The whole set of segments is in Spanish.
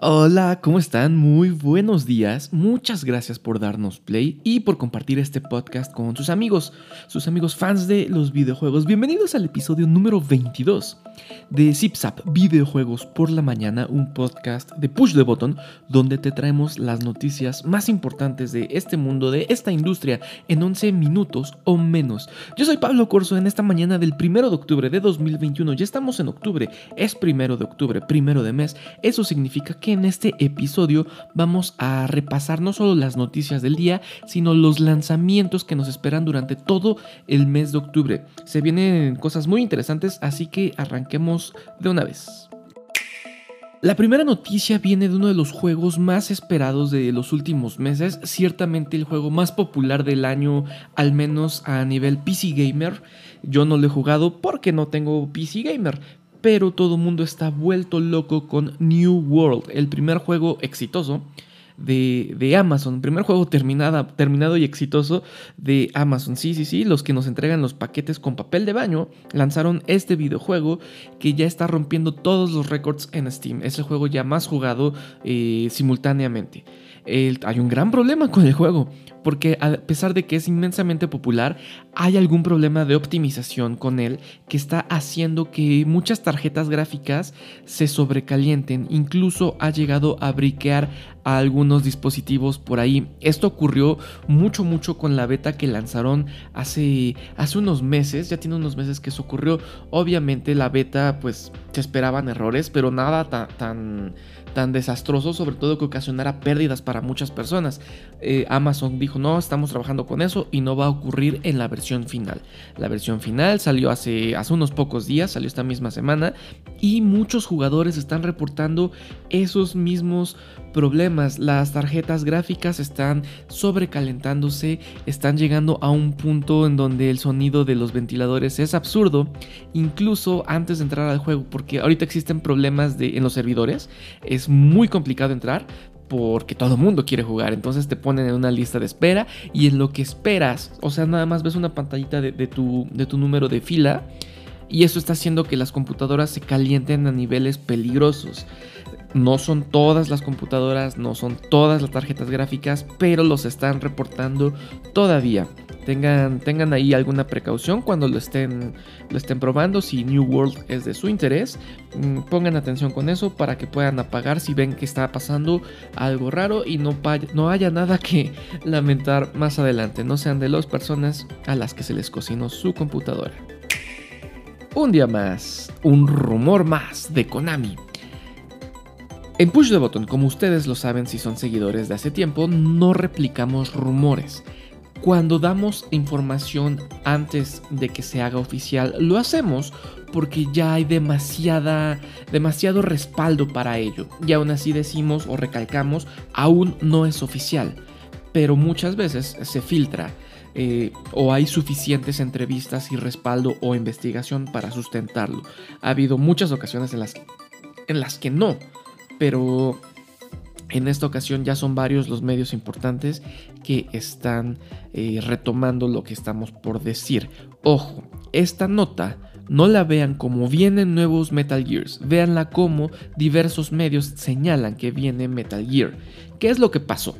Hola, ¿cómo están? Muy buenos días. Muchas gracias por darnos play y por compartir este podcast con sus amigos, sus amigos fans de los videojuegos. Bienvenidos al episodio número 22 de ZipZap Videojuegos por la Mañana, un podcast de Push the Button donde te traemos las noticias más importantes de este mundo, de esta industria, en 11 minutos o menos. Yo soy Pablo Corso en esta mañana del 1 de octubre de 2021. Ya estamos en octubre, es primero de octubre, primero de mes. Eso significa que en este episodio vamos a repasar no solo las noticias del día, sino los lanzamientos que nos esperan durante todo el mes de octubre. Se vienen cosas muy interesantes, así que arranquemos de una vez. La primera noticia viene de uno de los juegos más esperados de los últimos meses, ciertamente el juego más popular del año, al menos a nivel PC Gamer. Yo no lo he jugado porque no tengo PC Gamer, pero todo el mundo está vuelto loco con New World, el primer juego exitoso de, de, Amazon, primer juego terminada, terminado y exitoso de Amazon. Sí, sí, sí, los que nos entregan los paquetes con papel de baño lanzaron este videojuego que ya está rompiendo todos los récords en Steam. Es el juego ya más jugado eh, simultáneamente hay un gran problema con el juego, porque a pesar de que es inmensamente popular, hay algún problema de optimización con él que está haciendo que muchas tarjetas gráficas se sobrecalienten, incluso ha llegado a briquear algunos dispositivos por ahí. Esto ocurrió mucho mucho con la beta que lanzaron hace, hace unos meses, ya tiene unos meses que eso ocurrió. Obviamente la beta pues se esperaban errores, pero nada tan tan desastroso, sobre todo que ocasionara pérdidas para muchas personas. Eh, Amazon dijo, no, estamos trabajando con eso y no va a ocurrir en la versión final. La versión final salió hace, hace unos pocos días, salió esta misma semana, y muchos jugadores están reportando esos mismos problemas. Las tarjetas gráficas están sobrecalentándose, están llegando a un punto en donde el sonido de los ventiladores es absurdo, incluso antes de entrar al juego, porque ahorita existen problemas de, en los servidores, es muy complicado entrar, porque todo el mundo quiere jugar. Entonces te ponen en una lista de espera y en lo que esperas, o sea, nada más ves una pantallita de, tu, de tu número de fila y eso está haciendo que las computadoras se calienten a niveles peligrosos. No son todas las computadoras, no son todas las tarjetas gráficas, pero los están reportando todavía. Tengan, tengan ahí alguna precaución cuando lo estén, lo estén probando. Si New World es de su interés, mm, pongan atención con eso para que puedan apagar si ven que está pasando algo raro y no, no haya nada que lamentar más adelante. No sean de las personas a las que se les cocinó su computadora. Un día más, un rumor más de Konami en Push the Button, como ustedes lo saben si son seguidores de hace tiempo, no replicamos rumores. Cuando damos información antes de que se haga oficial, lo hacemos porque ya hay demasiada, demasiado respaldo para ello. Y aún así decimos o recalcamos, aún no es oficial. Pero muchas veces se filtra eh, o hay suficientes entrevistas y respaldo o investigación para sustentarlo. Ha habido muchas ocasiones en las en las que no pero en esta ocasión ya son varios los medios importantes que están eh, retomando lo que estamos por decir. Ojo, esta nota no la vean como vienen nuevos Metal Gears, véanla como diversos medios señalan que viene Metal Gear. ¿Qué es lo que pasó?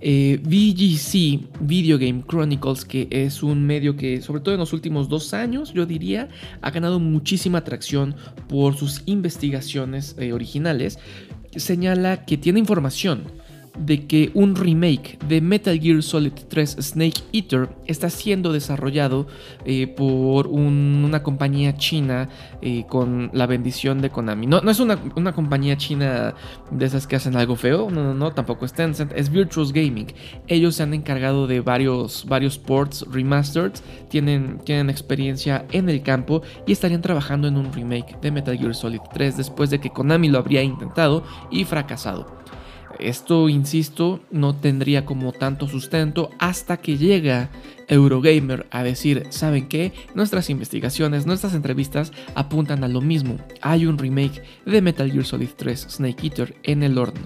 Eh, VGC, Video Game Chronicles, que es un medio que, sobre todo en los últimos dos años, yo diría, ha ganado muchísima atracción por sus investigaciones eh, originales, señala que tiene información de que un remake de Metal Gear Solid 3 Snake Eater está siendo desarrollado eh, por una compañía china eh, con la bendición de Konami. No, es una, compañía china de esas que hacen algo feo, no, no, no, tampoco es Tencent, es Virtuous Gaming. Ellos se han encargado de varios, varios ports remastered, tienen, tienen experiencia en el campo y estarían trabajando en un remake de Metal Gear Solid 3 después de que Konami lo habría intentado y fracasado. Esto, insisto, no tendría como tanto sustento hasta que llega Eurogamer a decir, ¿saben qué? Nuestras investigaciones, nuestras entrevistas apuntan a lo mismo. Hay un remake de Metal Gear Solid 3 Snake Eater en el horno.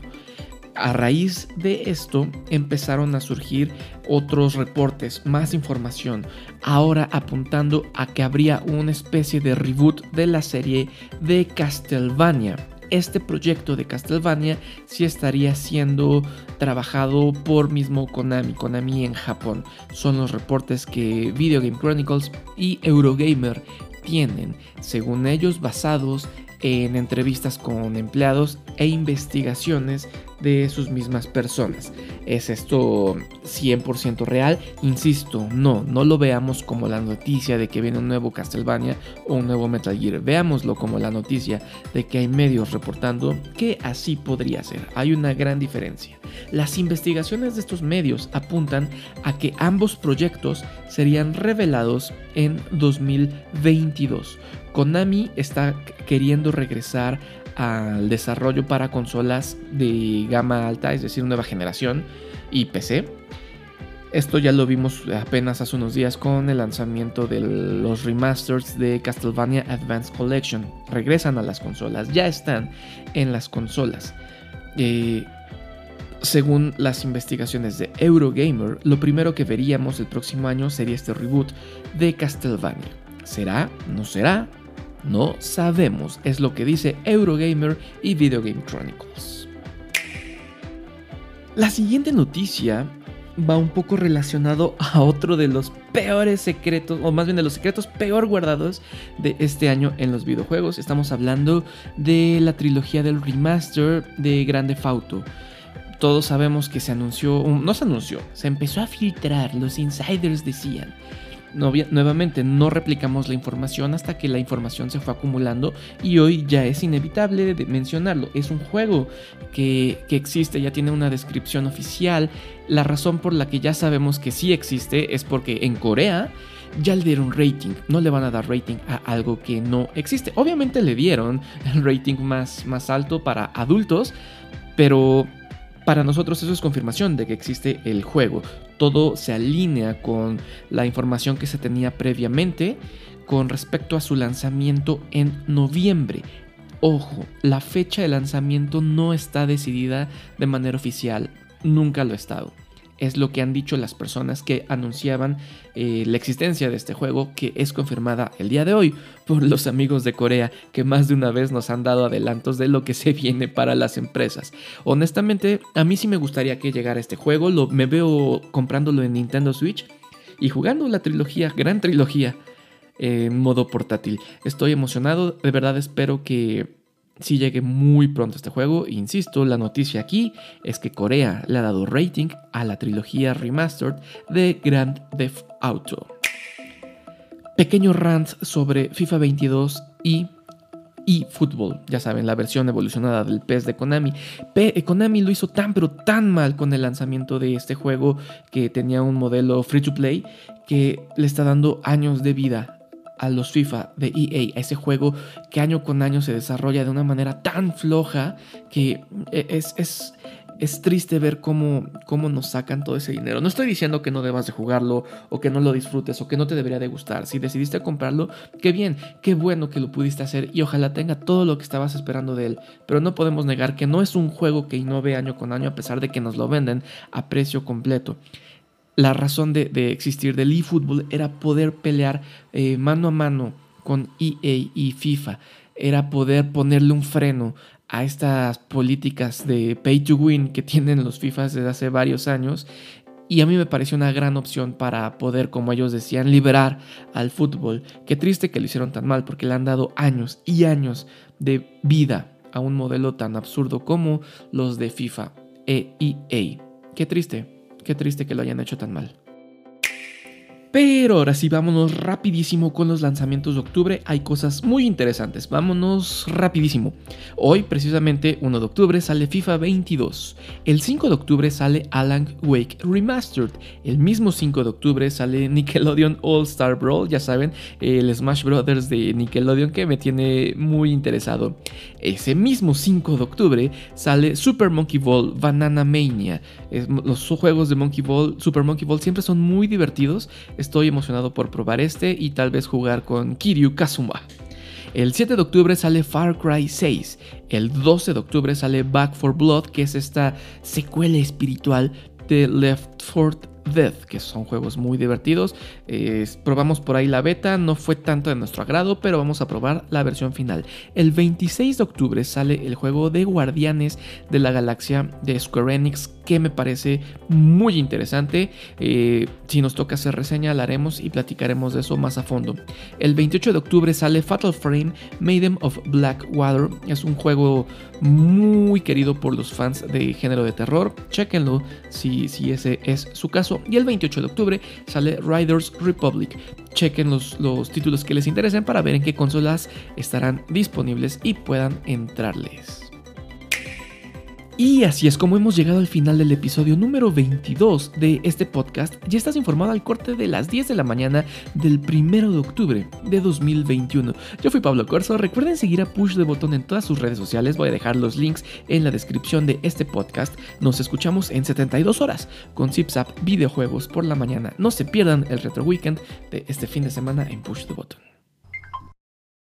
A raíz de esto empezaron a surgir otros reportes, más información, ahora apuntando a que habría una especie de reboot de la serie de Castlevania este proyecto de Castlevania sí estaría siendo trabajado por mismo Konami, Konami en Japón. Son los reportes que Video Game Chronicles y Eurogamer tienen, según ellos basados en entrevistas con empleados e investigaciones de sus mismas personas. ¿Es esto 100% real? Insisto, no, no lo veamos como la noticia de que viene un nuevo Castlevania o un nuevo Metal Gear. Veámoslo como la noticia de que hay medios reportando que así podría ser. Hay una gran diferencia. Las investigaciones de estos medios apuntan a que ambos proyectos serían revelados en 2022. Konami está queriendo regresar al desarrollo para consolas de gama alta, es decir, nueva generación y PC. Esto ya lo vimos apenas hace unos días con el lanzamiento de los remasters de Castlevania Advanced Collection. Regresan a las consolas, ya están en las consolas. Eh, según las investigaciones de Eurogamer, lo primero que veríamos el próximo año sería este reboot de Castlevania. ¿Será? ¿No será? No sabemos, es lo que dice Eurogamer y Video Game Chronicles. La siguiente noticia va un poco relacionado a otro de los peores secretos, o más bien de los secretos peor guardados de este año en los videojuegos. Estamos hablando de la trilogía del remaster de Grande Auto. Todos sabemos que se anunció, no se anunció, se empezó a filtrar, los insiders decían nuevamente no replicamos la información hasta que la información se fue acumulando y hoy ya es inevitable de mencionarlo. Es un juego que, existe, ya tiene una descripción oficial. La razón por la que ya sabemos que sí existe es porque en Corea ya le dieron rating. No le van a dar rating a algo que no existe. Obviamente le dieron el rating más, más alto para adultos, pero para nosotros eso es confirmación de que existe el juego. Todo se alinea con la información que se tenía previamente con respecto a su lanzamiento en noviembre. Ojo, la fecha de lanzamiento no está decidida de manera oficial, nunca lo ha estado es lo que han dicho las personas que anunciaban eh, la existencia de este juego que es confirmada el día de hoy por los amigos de Corea que más de una vez nos han dado adelantos de lo que se viene para las empresas. Honestamente, a mí sí me gustaría que llegara este juego, lo, me veo comprándolo en Nintendo Switch y jugando la trilogía, gran trilogía, en modo portátil. Estoy emocionado, de verdad espero que si llegue muy pronto este juego. Insisto, la noticia aquí es que Corea le ha dado rating a la trilogía remastered de Grand Theft Auto. Pequeño rant sobre FIFA 22 y eFootball, ya saben, la versión evolucionada del PES de Konami. Eh, Konami lo hizo tan pero tan mal con el lanzamiento de este juego que tenía un modelo free to play que le está dando años de vida a los FIFA de EA, a ese juego que año con año se desarrolla de una manera tan floja que e, es, es, es triste ver cómo, cómo nos sacan todo ese dinero. No estoy diciendo que no debas de jugarlo o que no lo disfrutes o que no te debería de gustar. Si decidiste comprarlo, qué bien, qué bueno que lo pudiste hacer y ojalá tenga todo lo que estabas esperando de él. Pero no podemos negar que no es un juego que innove año con año a pesar de que nos lo venden a precio completo la razón de, existir del eFootball era poder pelear eh, mano a mano con EA y FIFA, era poder ponerle un freno a estas políticas de pay to win que tienen los FIFAs desde hace varios años. Y a mí me pareció una gran opción para poder, como ellos decían, liberar al fútbol. Qué triste que lo hicieron tan mal porque le han dado años y años de vida a un modelo tan absurdo como los de FIFA e EA. Qué triste. Qué triste que lo hayan hecho tan mal. Pero ahora sí, vámonos rapidísimo con los lanzamientos de octubre. Hay cosas muy interesantes. Vámonos rapidísimo. Hoy, precisamente 1 de octubre, sale FIFA 22. El 5 de octubre sale Alan Wake Remastered. El mismo 5 de octubre sale Nickelodeon All Star Brawl. Ya saben, el Smash Brothers de Nickelodeon que me tiene muy interesado. Ese mismo 5 de octubre sale Super Monkey Ball Banana Mania. los juegos de Monkey Ball, Super Monkey Ball siempre son muy divertidos Estoy emocionado por probar este y tal vez jugar con Kiryu Kazuma. El 7 de octubre sale Far Cry 6. El 12 de octubre sale Back for Blood, que es esta secuela espiritual de Left 4 Death, que son juegos muy divertidos. probamos por ahí la beta, no fue tanto de nuestro agrado, pero vamos a probar la versión final. El 26 de octubre sale el juego de Guardianes de la Galaxia de Square Enix, que me parece muy interesante. Eh, si nos toca hacer reseña, la haremos y platicaremos de eso más a fondo. El 28 de octubre sale Fatal Frame Maiden of Blackwater. Es un juego muy querido por los fans de género de terror. Chequenlo si, si ese es su caso. Y el 28 de octubre sale Riders Republic. Chequen los, los títulos que les interesen para ver en qué consolas estarán disponibles y puedan entrarles. Y así es como hemos llegado al final del episodio número 22 de este podcast. Ya estás informado al corte de las 10 de la mañana del 1 de octubre de 2021. Yo fui Pablo Corso. Recuerden seguir a Push de Botón en todas sus redes sociales. Voy a dejar los links en la descripción de este podcast. Nos escuchamos en 72 horas con ZipZap Videojuegos por la mañana. No se pierdan el Retro Weekend de este fin de semana en Push the Button.